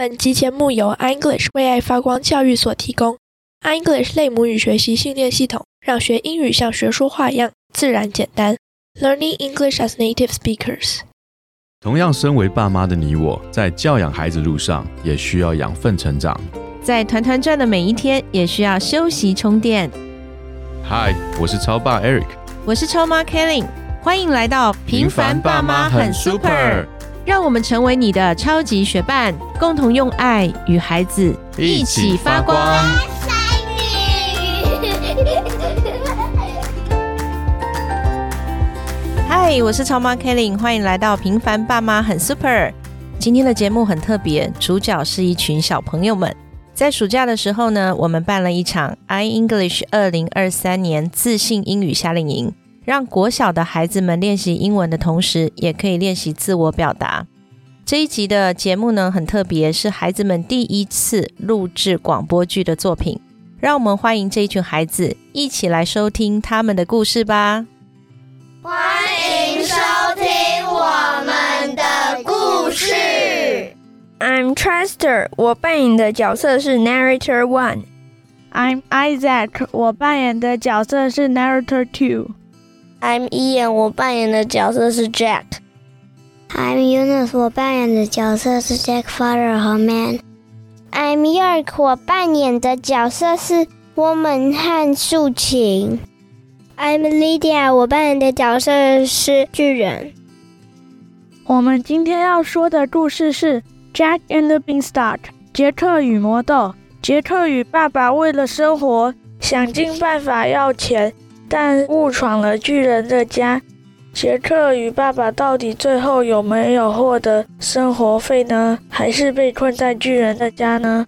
本集节目由 iEnglish 为爱发光教育所提供。iEnglish 类母语学习训练系统，让学英语像学说话一样自然简单。Learning English as native speakers。同样，身为爸妈的你我，在教养孩子路上也需要养分成长。在团团转的每一天，也需要休息充电。嗨，我是超爸 Eric，我是超妈 Kelly，欢迎来到平凡爸妈很 super。让我们成为你的超级学伴，共同用爱与孩子一起发光。嗨，我是超妈 Kelly，欢迎来到平凡爸妈很 super。今天的节目很特别，主角是一群小朋友们。在暑假的时候呢，我们办了一场 iEnglish 二零二三年自信英语夏令营。让国小的孩子们练习英文的同时，也可以练习自我表达。这一集的节目呢，很特别，是孩子们第一次录制广播剧的作品。让我们欢迎这一群孩子一起来收听他们的故事吧。欢迎收听我们的故事。I'm Trester，我扮演的角色是 Narrator One。I'm Isaac，我扮演的角色是 Narrator Two。I'm Ian，我扮演的角色是 Jack。I'm Eunice，我扮演的角色是 Jack Father 和 Man。I'm York，我扮演的角色是 Woman 和竖琴。I'm Lydia，我扮演的角色是巨人。我们今天要说的故事是 Jack and the Beanstalk，杰克与魔豆。杰克与爸爸为了生活，想尽办法要钱。但误闯了巨人的家，杰克与爸爸到底最后有没有获得生活费呢？还是被困在巨人的家呢？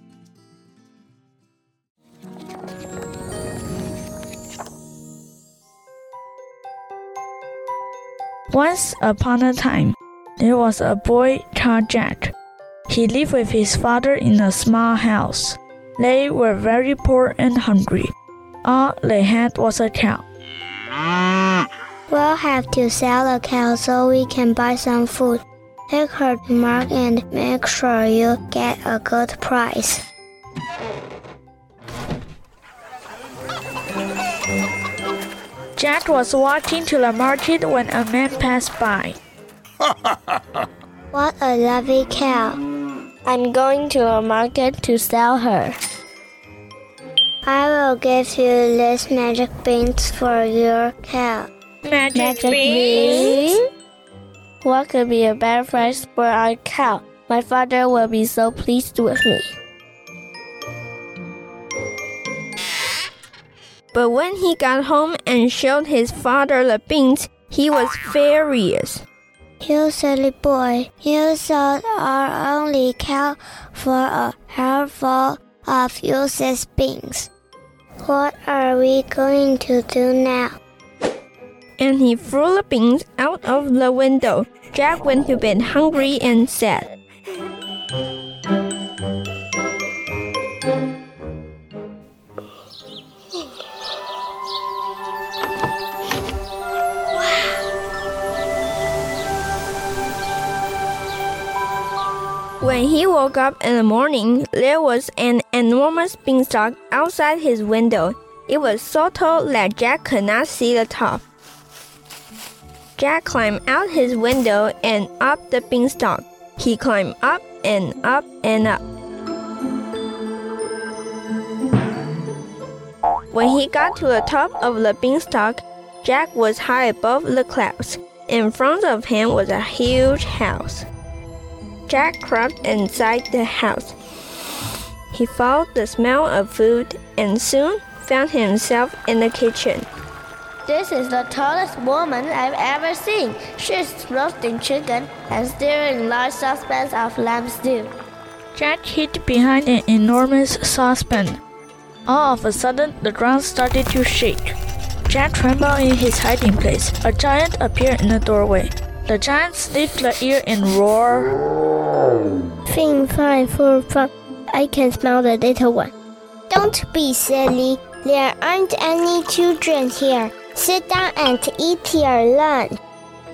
Once upon a time, there was a boy called Jack. He lived with his father in a small house. They were very poor and hungry. All they had was a cow. We'll have to sell a cow so we can buy some food. Take her to market and make sure you get a good price. Jack was walking to the market when a man passed by. what a lovely cow. I'm going to the market to sell her. I will give you this magic beans for your cow. Magic, magic beans? What could be a better price for our cow? My father will be so pleased with me. But when he got home and showed his father the beans, he was furious. You silly boy, you sold our only cow for a handful of useless beans. What are we going to do now? And he threw the beans out of the window. Jack went to bed hungry and sad. When he woke up in the morning, there was an enormous beanstalk outside his window. It was so tall that Jack could not see the top. Jack climbed out his window and up the beanstalk. He climbed up and up and up. When he got to the top of the beanstalk, Jack was high above the clouds. In front of him was a huge house. Jack crept inside the house. He followed the smell of food and soon found himself in the kitchen. This is the tallest woman I've ever seen. She's roasting chicken and stirring large saucepans of lamb stew. Jack hid behind an enormous saucepan. All of a sudden, the ground started to shake. Jack trembled in his hiding place. A giant appeared in the doorway. The giant sniffed the air and roared. Fine, fine, full fun. I can smell the little one. Don't be silly. There aren't any children here. Sit down and eat your lunch.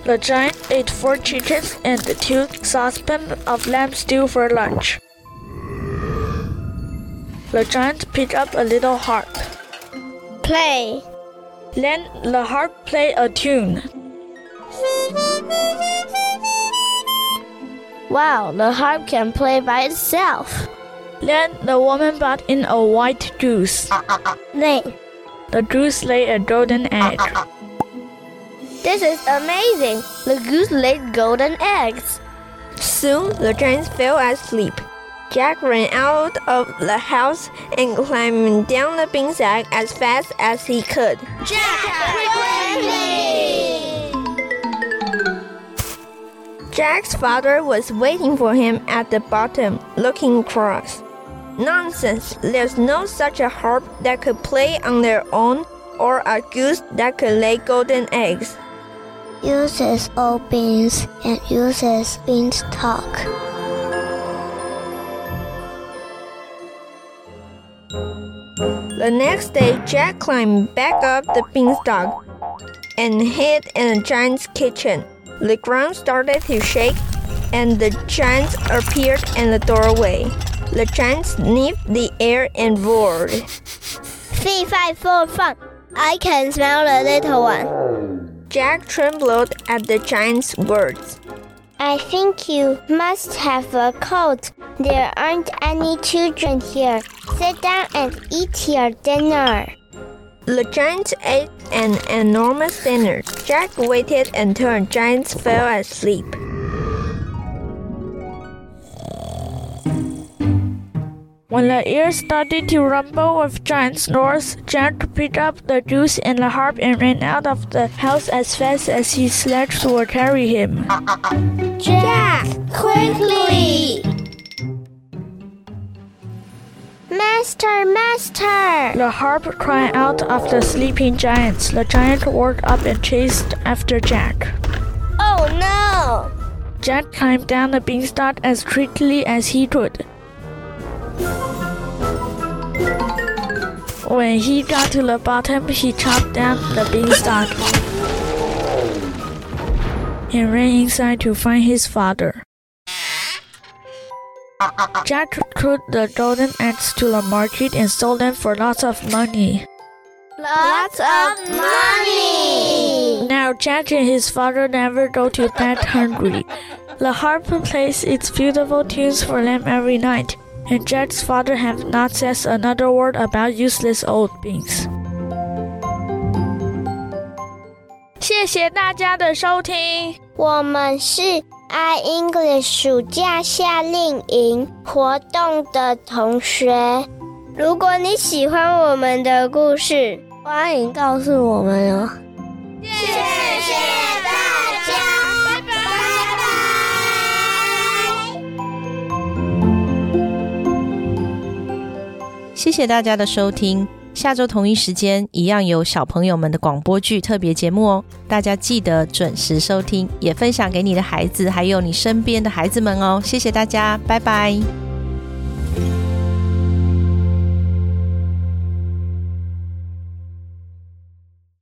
The giant ate four chickens and two saucepans of lamb stew for lunch. The giant picked up a little harp. Play. Then the harp played a tune. Wow, the harp can play by itself. Then the woman brought in a white goose. Lay. The goose laid a golden egg. This is amazing. The goose laid golden eggs. Soon the giants fell asleep. Jack ran out of the house and climbed down the beanstalk as fast as he could. Jack, quickly! Jack's father was waiting for him at the bottom, looking cross. Nonsense! There's no such a harp that could play on their own or a goose that could lay golden eggs. Uses old beans and uses beanstalk. The next day, Jack climbed back up the beanstalk and hid in the giant's kitchen. The ground started to shake, and the giant appeared in the doorway. The giant sniffed the air and roared. Three, five, four, five. I can smell the little one. Jack trembled at the giant's words. I think you must have a cold. There aren't any children here. Sit down and eat your dinner. The giant ate an enormous dinner. Jack waited until the giants fell asleep. When the air started to rumble with giant snores, Jack picked up the goose and the harp and ran out of the house as fast as his legs would carry him. Jack, quickly! Master, master! The harp cried out of the sleeping giants. The giant woke up and chased after Jack. Oh no! Jack climbed down the beanstalk as quickly as he could. When he got to the bottom, he chopped down the beanstalk and ran inside to find his father. Jack took the golden eggs to the market and sold them for lots of money. Lots of money! Now Jack and his father never go to bed hungry. The harp plays its beautiful tunes for them every night, and Jack's father have not said another word about useless old beans. 谢谢大家的收听。我们是 i English 暑假夏令营活动的同学。如果你喜欢我们的故事，欢迎告诉我们哦。谢谢 谢谢大家的收听。下周同一时间，一样有小朋友们的广播剧特别节目哦，大家记得准时收听，也分享给你的孩子，还有你身边的孩子们哦。谢谢大家，拜拜。